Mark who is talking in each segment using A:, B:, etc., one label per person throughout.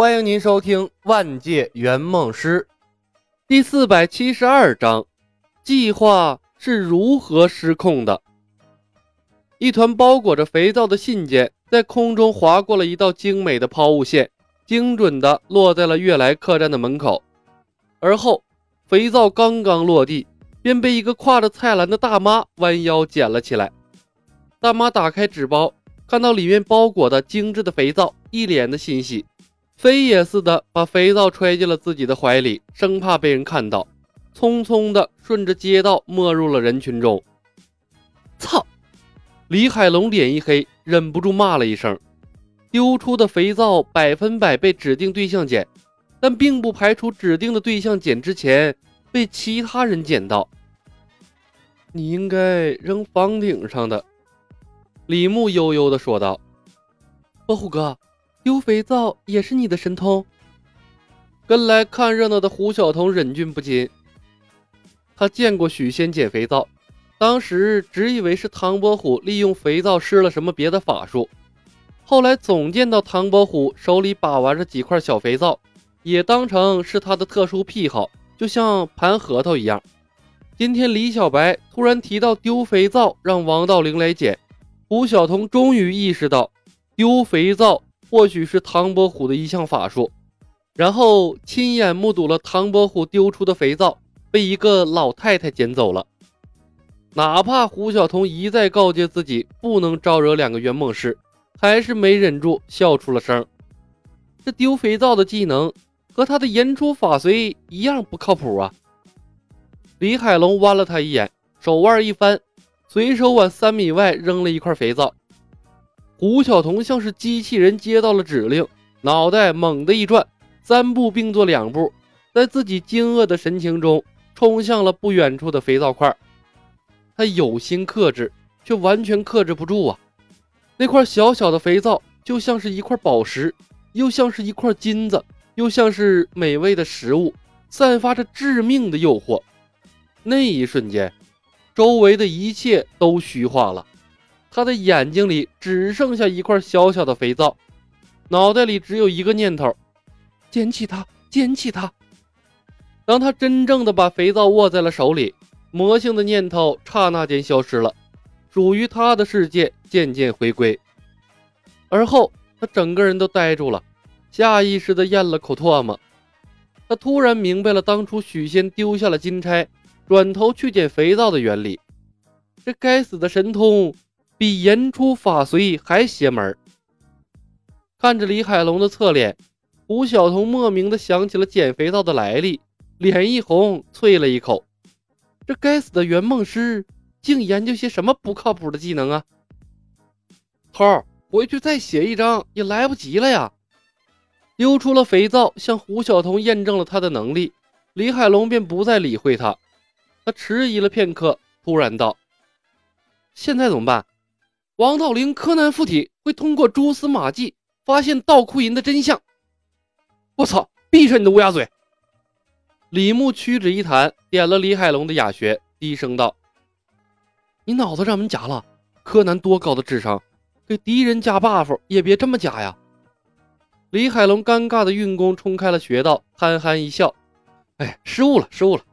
A: 欢迎您收听《万界圆梦师》第四百七十二章：计划是如何失控的？一团包裹着肥皂的信件在空中划过了一道精美的抛物线，精准的落在了悦来客栈的门口。而后，肥皂刚刚落地，便被一个挎着菜篮的大妈弯腰捡了起来。大妈打开纸包，看到里面包裹的精致的肥皂，一脸的欣喜。飞也似的把肥皂揣进了自己的怀里，生怕被人看到，匆匆的顺着街道没入了人群中。操！李海龙脸一黑，忍不住骂了一声。丢出的肥皂百分百被指定对象捡，但并不排除指定的对象捡之前被其他人捡到。你应该扔房顶上的。李牧悠悠的说道：“哦虎哥。”丢肥皂也是你的神通。跟来看热闹的胡晓彤忍俊不禁。他见过许仙捡肥皂，当时只以为是唐伯虎利用肥皂施了什么别的法术，后来总见到唐伯虎手里把玩着几块小肥皂，也当成是他的特殊癖好，就像盘核桃一样。今天李小白突然提到丢肥皂，让王道灵来捡，胡晓彤终于意识到丢肥皂。或许是唐伯虎的一项法术，然后亲眼目睹了唐伯虎丢出的肥皂被一个老太太捡走了。哪怕胡晓彤一再告诫自己不能招惹两个圆梦师，还是没忍住笑出了声。这丢肥皂的技能和他的言出法随一样不靠谱啊！李海龙剜了他一眼，手腕一翻，随手往三米外扔了一块肥皂。胡晓彤像是机器人接到了指令，脑袋猛地一转，三步并作两步，在自己惊愕的神情中冲向了不远处的肥皂块。他有心克制，却完全克制不住啊！那块小小的肥皂就像是一块宝石，又像是一块金子，又像是美味的食物，散发着致命的诱惑。那一瞬间，周围的一切都虚化了。他的眼睛里只剩下一块小小的肥皂，脑袋里只有一个念头：捡起它，捡起它。当他真正的把肥皂握在了手里，魔性的念头刹那间消失了，属于他的世界渐渐回归。而后，他整个人都呆住了，下意识地咽了口唾沫。他突然明白了当初许仙丢下了金钗，转头去捡肥皂的原理。这该死的神通！比言出法随还邪门看着李海龙的侧脸，胡晓彤莫名的想起了捡肥皂的来历，脸一红，啐了一口：“这该死的圆梦师，竟研究些什么不靠谱的技能啊！”头儿，回去再写一张也来不及了呀！丢出了肥皂，向胡晓彤验证了他的能力，李海龙便不再理会他。他迟疑了片刻，突然道：“现在怎么办？”王道灵柯南附体会通过蛛丝马迹发现盗库银的真相。我操！闭上你的乌鸦嘴！李牧屈指一弹，点了李海龙的哑穴，低声道：“你脑子让门夹了？柯南多高的智商，给敌人加 buff 也别这么加呀！”李海龙尴尬的运功冲开了穴道，憨憨一笑：“哎，失误了，失误了。”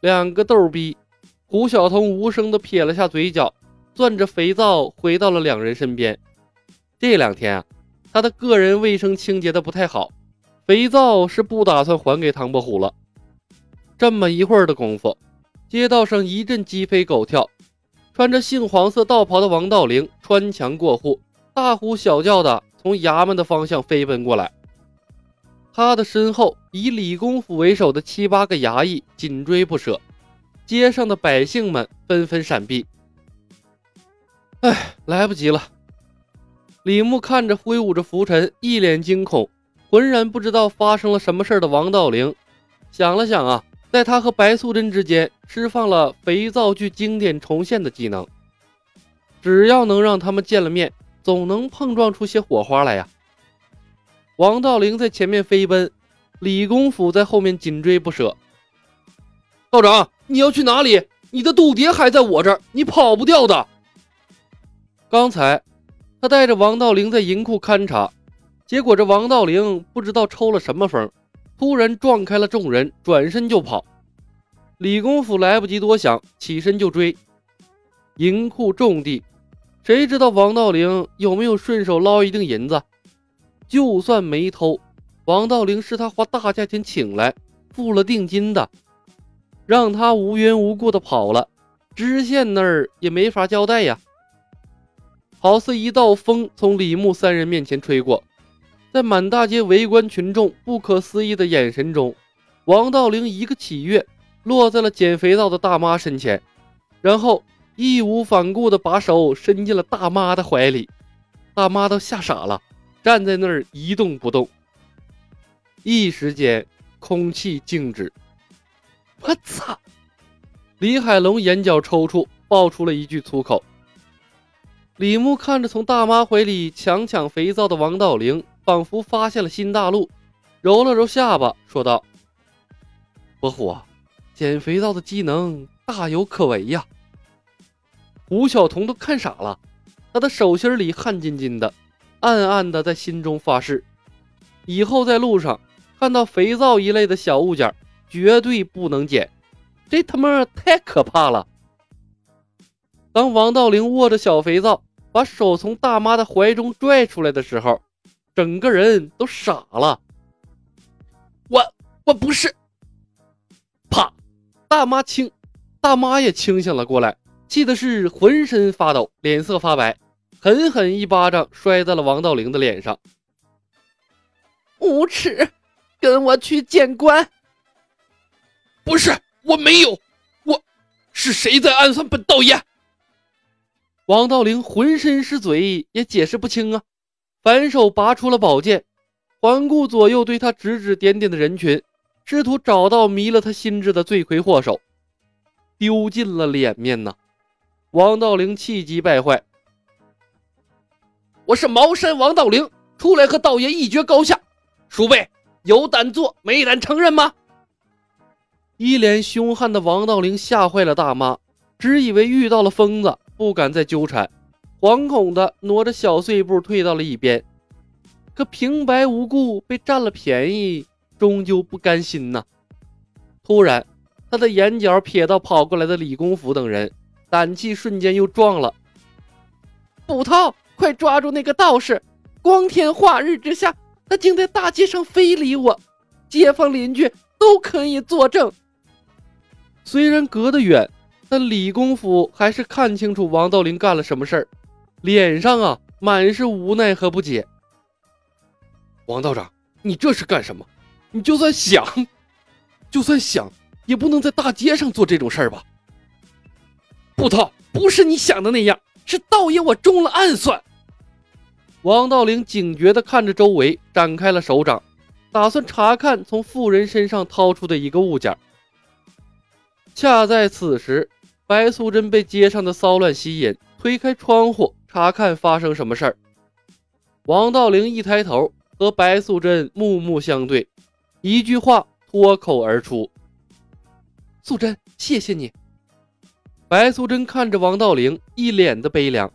A: 两个逗逼，胡晓彤无声的撇了下嘴角。攥着肥皂回到了两人身边。这两天啊，他的个人卫生清洁的不太好，肥皂是不打算还给唐伯虎了。这么一会儿的功夫，街道上一阵鸡飞狗跳，穿着杏黄色道袍的王道灵穿墙过户，大呼小叫的从衙门的方向飞奔过来。他的身后以李公府为首的七八个衙役紧追不舍，街上的百姓们纷纷闪避。哎，来不及了！李牧看着挥舞着拂尘、一脸惊恐、浑然不知道发生了什么事的王道灵，想了想啊，在他和白素贞之间释放了肥皂剧经典重现的技能，只要能让他们见了面，总能碰撞出些火花来呀！王道灵在前面飞奔，李公甫在后面紧追不舍。道长，你要去哪里？你的度牒还在我这儿，你跑不掉的。刚才，他带着王道灵在银库勘察，结果这王道灵不知道抽了什么风，突然撞开了众人，转身就跑。李公甫来不及多想，起身就追。银库重地，谁知道王道灵有没有顺手捞一锭银子？就算没偷，王道灵是他花大价钱请来，付了定金的，让他无缘无故的跑了，知县那儿也没法交代呀。好似一道风从李牧三人面前吹过，在满大街围观群众不可思议的眼神中，王道陵一个起跃，落在了捡肥皂的大妈身前，然后义无反顾地把手伸进了大妈的怀里。大妈都吓傻了，站在那儿一动不动。一时间，空气静止。我操！李海龙眼角抽搐，爆出了一句粗口。李牧看着从大妈怀里强抢肥皂的王道灵，仿佛发现了新大陆，揉了揉下巴，说道：“伯虎，捡肥皂的技能大有可为呀！”吴晓彤都看傻了，他的手心里汗津津的，暗暗的在心中发誓：以后在路上看到肥皂一类的小物件，绝对不能捡，这他妈太可怕了！当王道灵握着小肥皂，把手从大妈的怀中拽出来的时候，整个人都傻了。我我不是，啪！大妈清，大妈也清醒了过来，气的是浑身发抖，脸色发白，狠狠一巴掌摔在了王道灵的脸上。
B: 无耻，跟我去见官！
C: 不是，我没有，我是谁在暗算本道爷？
A: 王道灵浑身是嘴，也解释不清啊！反手拔出了宝剑，环顾左右，对他指指点点的人群，试图找到迷了他心智的罪魁祸首，丢尽了脸面呐！王道灵气急败坏：“
C: 我是茅山王道灵，出来和道爷一决高下，鼠辈有胆做，没胆承认吗？”
A: 一脸凶悍的王道灵吓坏了大妈，只以为遇到了疯子。不敢再纠缠，惶恐的挪着小碎步退到了一边。可平白无故被占了便宜，终究不甘心呐。突然，他的眼角瞥到跑过来的李公甫等人，胆气瞬间又壮了。
B: 捕头，快抓住那个道士！光天化日之下，他竟在大街上非礼我，街坊邻居都可以作证。
A: 虽然隔得远。但李公甫还是看清楚王道林干了什么事儿，脸上啊满是无奈和不解。
C: 王道长，你这是干什么？你就算想，就算想，也不能在大街上做这种事儿吧？
B: 不，他，不是你想的那样，是道爷我中了暗算。
A: 王道林警觉地看着周围，展开了手掌，打算查看从妇人身上掏出的一个物件。恰在此时。白素贞被街上的骚乱吸引，推开窗户查看发生什么事儿。王道灵一抬头，和白素贞目目相对，一句话脱口而出：“
B: 素贞，谢谢你。”
A: 白素贞看着王道灵，一脸的悲凉。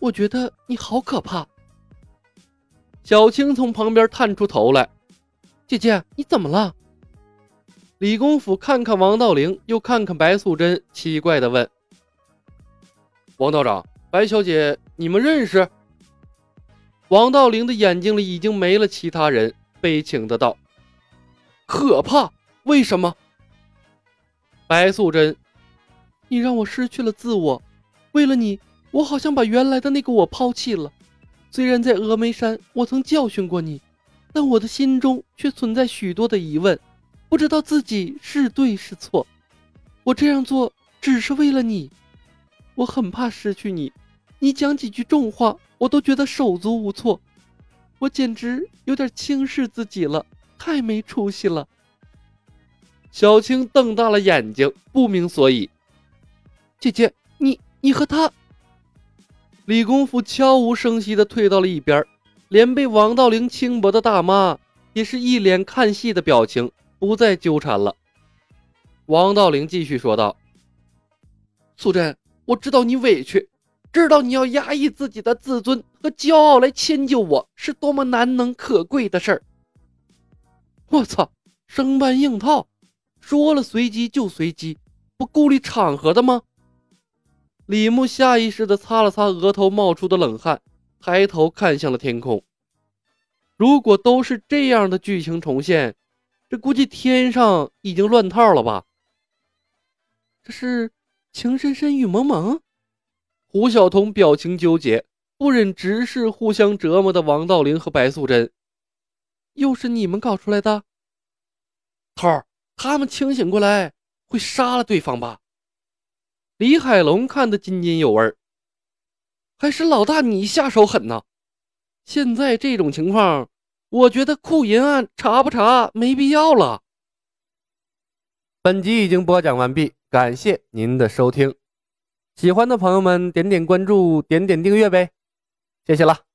B: 我觉得你好可怕。
A: 小青从旁边探出头来：“
B: 姐姐，你怎么了？”
A: 李公甫看看王道灵，又看看白素贞，奇怪的问：“王道长，白小姐，你们认识？”王道灵的眼睛里已经没了其他人，悲情的道：“
C: 可怕？为什么？”
A: 白素贞：“
B: 你让我失去了自我，为了你，我好像把原来的那个我抛弃了。虽然在峨眉山，我曾教训过你，但我的心中却存在许多的疑问。”不知道自己是对是错，我这样做只是为了你，我很怕失去你，你讲几句重话，我都觉得手足无措，我简直有点轻视自己了，太没出息了。
A: 小青瞪大了眼睛，不明所以。
B: 姐姐，你你和他？
A: 李公甫悄无声息地退到了一边，连被王道灵轻薄的大妈也是一脸看戏的表情。不再纠缠了。王道陵继续说道：“
C: 素贞，我知道你委屈，
B: 知道你要压抑自己的自尊和骄傲来迁就我是多么难能可贵的事儿。我操，生搬硬套，说了随机就随机，不顾虑场合的吗？李牧下意识地擦了擦额头冒出的冷汗，抬头看向了天空。如果都是这样的剧情重现，这估计天上已经乱套了吧？这是情深深雨蒙蒙。胡晓彤表情纠结，不忍直视互相折磨的王道林和白素贞。又是你们搞出来的？头儿，他们清醒过来会杀了对方吧？李海龙看得津津有味儿。还是老大你下手狠呐！现在这种情况，我觉得库银案查不查没必要了。
A: 本集已经播讲完毕，感谢您的收听。喜欢的朋友们，点点关注，点点订阅呗，谢谢了。